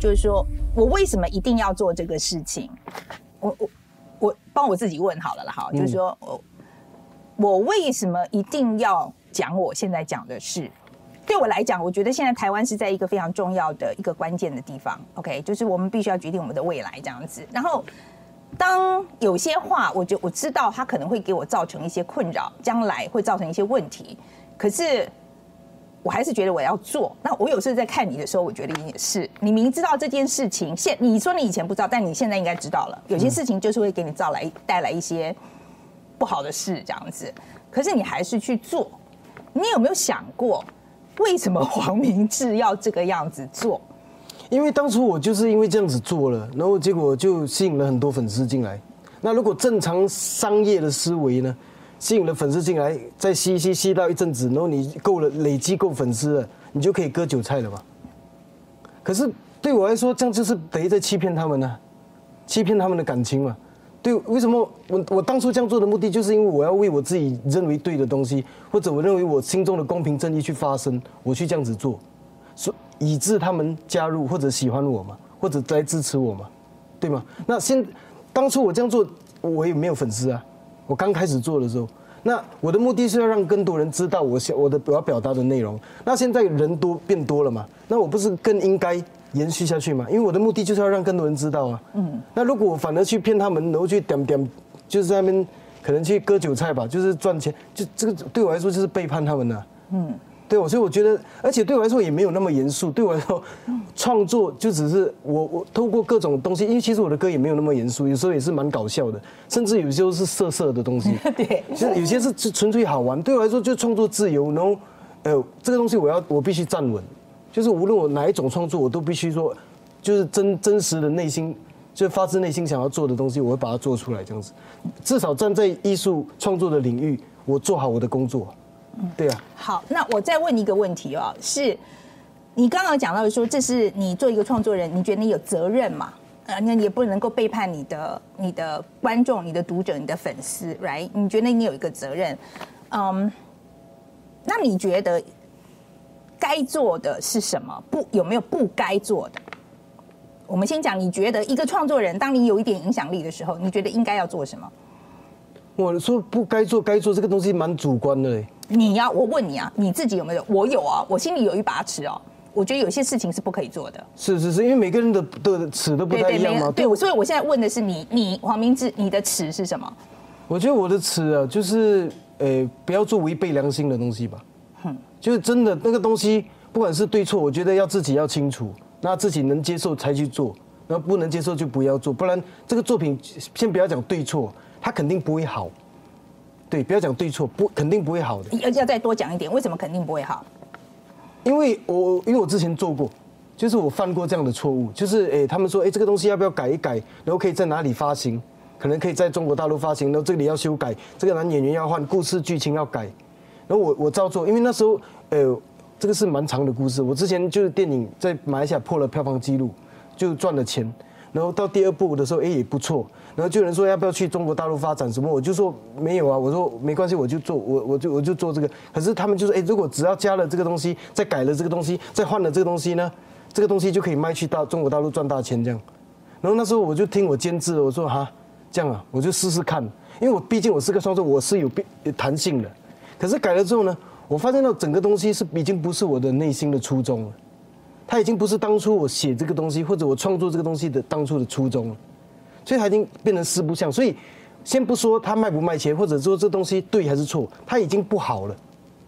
就是说我为什么一定要做这个事情？我我我帮我自己问好了啦，哈，就是说我我为什么一定要讲我现在讲的事？对我来讲，我觉得现在台湾是在一个非常重要的一个关键的地方。OK，就是我们必须要决定我们的未来这样子。然后，当有些话，我就我知道它可能会给我造成一些困扰，将来会造成一些问题。可是，我还是觉得我要做。那我有时候在看你的时候，我觉得你也是，你明知道这件事情，现你说你以前不知道，但你现在应该知道了。有些事情就是会给你造来带来一些不好的事，这样子。可是你还是去做。你有没有想过？为什么 黄明志要这个样子做？因为当初我就是因为这样子做了，然后结果就吸引了很多粉丝进来。那如果正常商业的思维呢，吸引了粉丝进来，再吸吸吸到一阵子，然后你够了累积够粉丝了，你就可以割韭菜了嘛。可是对我来说，这样就是等于在欺骗他们呢，欺骗他们的感情嘛。对，为什么我我当初这样做的目的，就是因为我要为我自己认为对的东西，或者我认为我心中的公平正义去发声，我去这样子做，所以致他们加入或者喜欢我嘛，或者来支持我嘛，对吗？那现当初我这样做，我也没有粉丝啊。我刚开始做的时候，那我的目的是要让更多人知道我想我的我要表达的内容。那现在人多变多了嘛，那我不是更应该？延续下去嘛，因为我的目的就是要让更多人知道啊。嗯，那如果我反而去骗他们，然后去点点，就是在那边可能去割韭菜吧，就是赚钱，就这个对我来说就是背叛他们了。嗯，对我，所以我觉得，而且对我来说也没有那么严肃。对我来说，创作就只是我我透过各种东西，因为其实我的歌也没有那么严肃，有时候也是蛮搞笑的，甚至有些是色色的东西。对，其实有些是纯粹好玩。对我来说，就创作自由，然后呃，这个东西我要我必须站稳。就是无论我哪一种创作，我都必须说，就是真真实的内心，就发自内心想要做的东西，我会把它做出来，这样子。至少站在艺术创作的领域，我做好我的工作。嗯，对啊。好，那我再问一个问题哦，是，你刚刚讲到说，这是你做一个创作人，你觉得你有责任嘛？呃，那也不能够背叛你的、你的观众、你的读者、你的粉丝，right？你觉得你有一个责任？嗯，那你觉得？该做的是什么？不有没有不该做的？我们先讲，你觉得一个创作人，当你有一点影响力的时候，你觉得应该要做什么？我说不该做，该做这个东西蛮主观的。你要我问你啊，你自己有没有？我有啊，我心里有一把尺哦。我觉得有些事情是不可以做的。是是是，因为每个人的的尺都不太一样嘛。对，所以我现在问的是你，你黄明志，你的尺是什么？我觉得我的尺啊，就是呃，不要做违背良心的东西吧。哼。就是真的那个东西，不管是对错，我觉得要自己要清楚，那自己能接受才去做，然后不能接受就不要做，不然这个作品先不要讲对错，它肯定不会好。对，不要讲对错，不肯定不会好的。要要再多讲一点，为什么肯定不会好？因为我因为我之前做过，就是我犯过这样的错误，就是诶，他们说诶这个东西要不要改一改，然后可以在哪里发行，可能可以在中国大陆发行，然后这里要修改，这个男演员要换，故事剧情要改。然后我我照做，因为那时候，呃，这个是蛮长的故事。我之前就是电影在马来西亚破了票房记录，就赚了钱。然后到第二部的时候，哎也不错。然后就有人说要不要去中国大陆发展什么，我就说没有啊。我说没关系，我就做，我我就我就做这个。可是他们就说，哎，如果只要加了这个东西，再改了这个东西，再换了这个东西呢，这个东西就可以卖去到中国大陆赚大钱这样。然后那时候我就听我监制，我说哈，这样啊，我就试试看，因为我毕竟我是个创作，我是有变弹性的。可是改了之后呢，我发现到整个东西是已经不是我的内心的初衷了，它已经不是当初我写这个东西或者我创作这个东西的当初的初衷了，所以它已经变成四不像。所以先不说它卖不卖钱，或者说这东西对还是错，它已经不好了，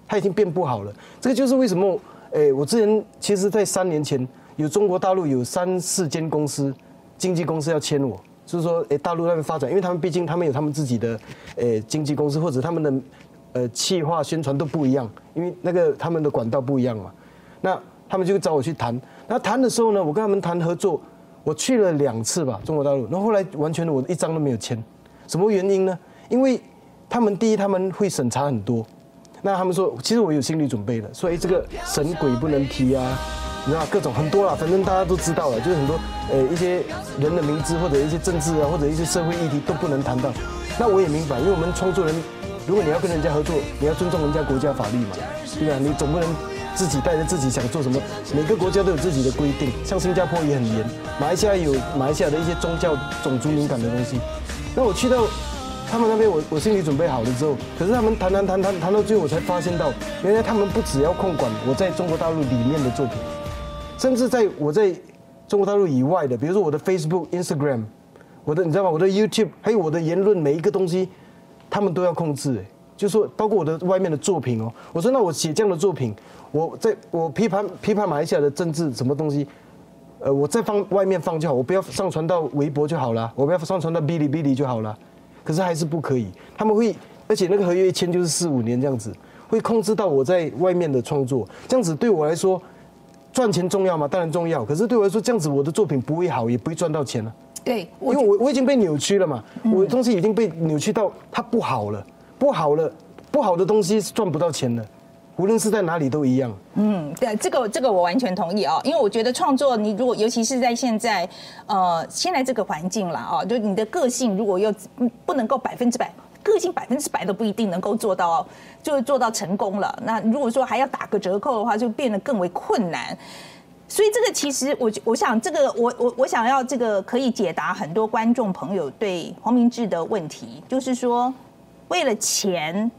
它已经变不好了。这个就是为什么，诶，我之前其实在三年前有中国大陆有三四间公司，经纪公司要签我，就是说，诶，大陆那边发展，因为他们毕竟他们有他们自己的，诶，经纪公司或者他们的。呃，企划宣传都不一样，因为那个他们的管道不一样嘛。那他们就找我去谈。那谈的时候呢，我跟他们谈合作，我去了两次吧，中国大陆。然后后来完全的我一张都没有签，什么原因呢？因为他们第一他们会审查很多。那他们说，其实我有心理准备的，所以这个神鬼不能提啊，你知道各种很多啦，反正大家都知道了，就是很多呃一些人的名字或者一些政治啊或者一些社会议题都不能谈到。那我也明白，因为我们创作人。如果你要跟人家合作，你要尊重人家国家法律嘛，对吧？你总不能自己带着自己想做什么。每个国家都有自己的规定，像新加坡也很严，马来西亚有马来西亚的一些宗教、种族敏感的东西。那我去到他们那边，我我心里准备好了之后，可是他们谈谈谈谈谈到最后，我才发现到，原来他们不只要控管我在中国大陆里面的作品，甚至在我在中国大陆以外的，比如说我的 Facebook、Instagram，我的你知道吗？我的 YouTube，还有我的言论，每一个东西，他们都要控制。哎，就说包括我的外面的作品哦，我说那我写这样的作品，我在我批判批判马来西亚的政治什么东西，呃，我再放外面放就好，我不要上传到微博就好了，我不要上传到哔哩哔哩就好了。可是还是不可以，他们会，而且那个合约一签就是四五年这样子，会控制到我在外面的创作，这样子对我来说，赚钱重要吗？当然重要。可是对我来说，这样子我的作品不会好，也不会赚到钱了。对，因为我我已经被扭曲了嘛，我的东西已经被扭曲到它不好了，不好了，不好的东西是赚不到钱的。无论是在哪里都一样。嗯，对，这个这个我完全同意啊，因为我觉得创作，你如果尤其是在现在，呃，现在这个环境了啊，就你的个性如果又不能够百分之百，个性百分之百都不一定能够做到，就做到成功了。那如果说还要打个折扣的话，就变得更为困难。所以这个其实我我想这个我我我想要这个可以解答很多观众朋友对黄明志的问题，就是说为了钱，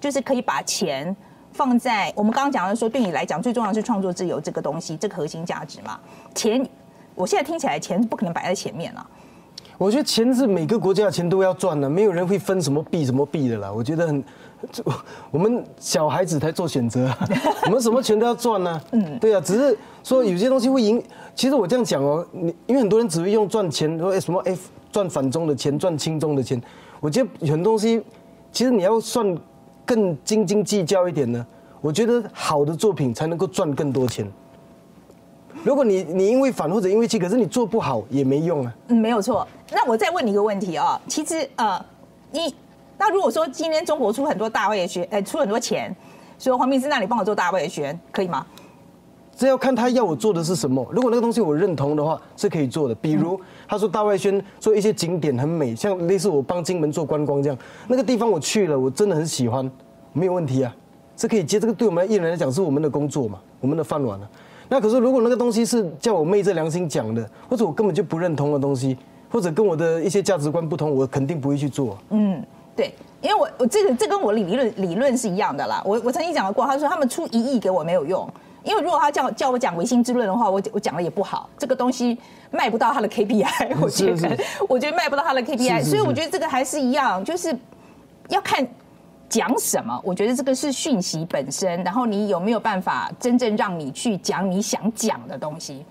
就是可以把钱。放在我们刚刚讲的说，对你来讲最重要是创作自由这个东西，这个核心价值嘛。钱，我现在听起来钱不可能摆在前面了。我觉得钱是每个国家的钱都要赚的，没有人会分什么币什么币的啦。我觉得很，我们小孩子才做选择，我们什么钱都要赚呢。嗯，对啊，只是说有些东西会赢。其实我这样讲哦，你因为很多人只会用赚钱，说什么哎赚反中的钱，赚轻中的钱。我觉得很多东西，其实你要算。更斤斤计较一点呢？我觉得好的作品才能够赚更多钱。如果你你因为反或者因为气，可是你做不好也没用啊。嗯，没有错。那我再问你一个问题啊，其实呃，你那如果说今天中国出很多大卫学，呃，出很多钱，说黄明志那里帮我做大卫学，可以吗？这要看他要我做的是什么。如果那个东西我认同的话，是可以做的。比如他说大外宣做一些景点很美，像类似我帮金门做观光这样，那个地方我去了，我真的很喜欢，没有问题啊，是可以接。这个对我们艺人来讲是我们的工作嘛，我们的饭碗啊。那可是如果那个东西是叫我昧着良心讲的，或者我根本就不认同的东西，或者跟我的一些价值观不同，我肯定不会去做。嗯，对，因为我我这个这跟我理论理论是一样的啦。我我曾经讲过，他说他们出一亿给我没有用。因为如果他叫叫我讲唯心之论的话，我我讲了也不好，这个东西卖不到他的 KPI，我觉得 我觉得卖不到他的 KPI，所以我觉得这个还是一样，就是要看讲什么。我觉得这个是讯息本身，然后你有没有办法真正让你去讲你想讲的东西，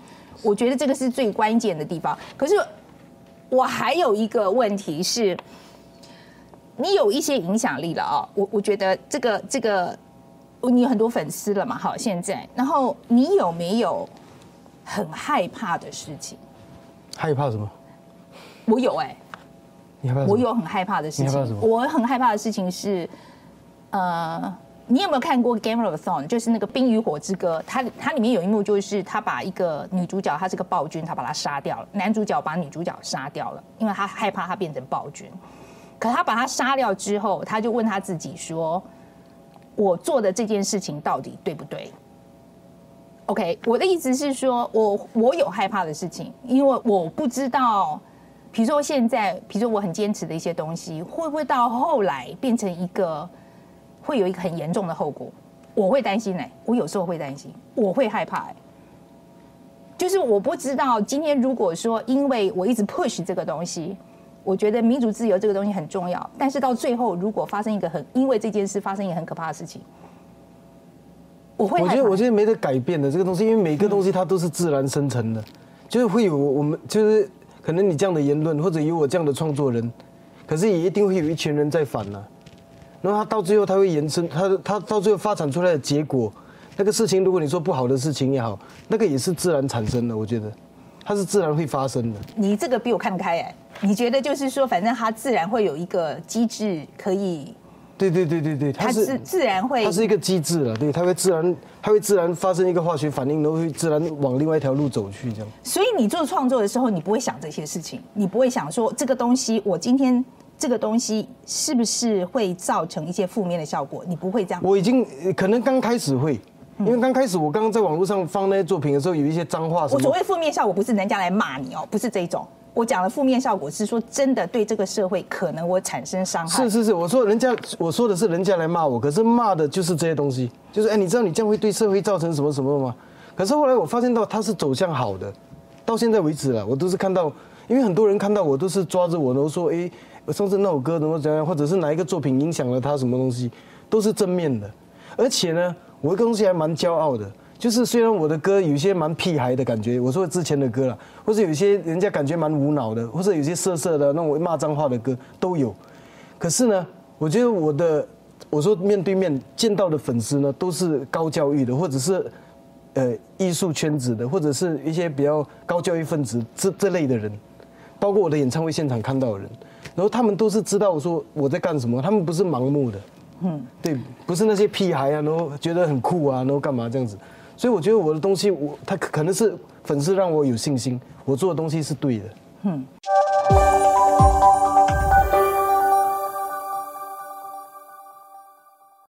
我觉得这个是最关键的地方。可是我还有一个问题是，你有一些影响力了啊，我我觉得这个这个。你有很多粉丝了嘛？好，现在，然后你有没有很害怕的事情？害怕什么？我有哎，你害怕？我有很害怕的事情。我很害怕的事情是，呃，你有没有看过《Game of Thrones》？就是那个《冰与火之歌》，它它里面有一幕，就是他把一个女主角，她是个暴君，他把她杀掉了。男主角把女主角杀掉了，因为他害怕她变成暴君。可他把她杀掉之后，他就问他自己说。我做的这件事情到底对不对？OK，我的意思是说，我我有害怕的事情，因为我不知道，比如说现在，比如说我很坚持的一些东西，会不会到后来变成一个会有一个很严重的后果？我会担心哎，我有时候会担心，我会害怕哎，就是我不知道今天如果说因为我一直 push 这个东西。我觉得民主自由这个东西很重要，但是到最后，如果发生一个很因为这件事发生一个很可怕的事情，我会。我觉得我觉得没得改变的这个东西，因为每个东西它都是自然生成的，就是会有我们就是可能你这样的言论，或者有我这样的创作人，可是也一定会有一群人在反呢。然后他到最后他会延伸，他他到最后发展出来的结果，那个事情如果你说不好的事情也好，那个也是自然产生的，我觉得它是自然会发生的。你这个比我看得开哎。你觉得就是说，反正它自然会有一个机制可以，对对对对对，它是自然会，它是一个机制了，对，它会自然，它会自然发生一个化学反应，然后会自然往另外一条路走去这样。所以你做创作的时候，你不会想这些事情，你不会想说这个东西，我今天这个东西是不是会造成一些负面的效果？你不会这样。我已经可能刚开始会，因为刚开始我刚刚在网络上放那些作品的时候，有一些脏话。我所谓负面效果不是人家来骂你哦，不是这一种。我讲的负面效果是说真的对这个社会可能我产生伤害。是是是，我说人家我说的是人家来骂我，可是骂的就是这些东西，就是哎，你知道你这样会对社会造成什么什么吗？可是后来我发现到它是走向好的，到现在为止了，我都是看到，因为很多人看到我都是抓着我，然后说哎，上次那首歌怎么怎样，或者是哪一个作品影响了他什么东西，都是正面的，而且呢，我一个东西还蛮骄傲的。就是虽然我的歌有些蛮屁孩的感觉，我说之前的歌了，或者有些人家感觉蛮无脑的，或者有些色色的那种骂脏话的歌都有。可是呢，我觉得我的我说面对面见到的粉丝呢，都是高教育的，或者是呃艺术圈子的，或者是一些比较高教育分子这这类的人，包括我的演唱会现场看到的人，然后他们都是知道我说我在干什么，他们不是盲目的，嗯，对，不是那些屁孩啊，然后觉得很酷啊，然后干嘛这样子。所以我觉得我的东西，我他可能是粉丝让我有信心，我做的东西是对的。嗯。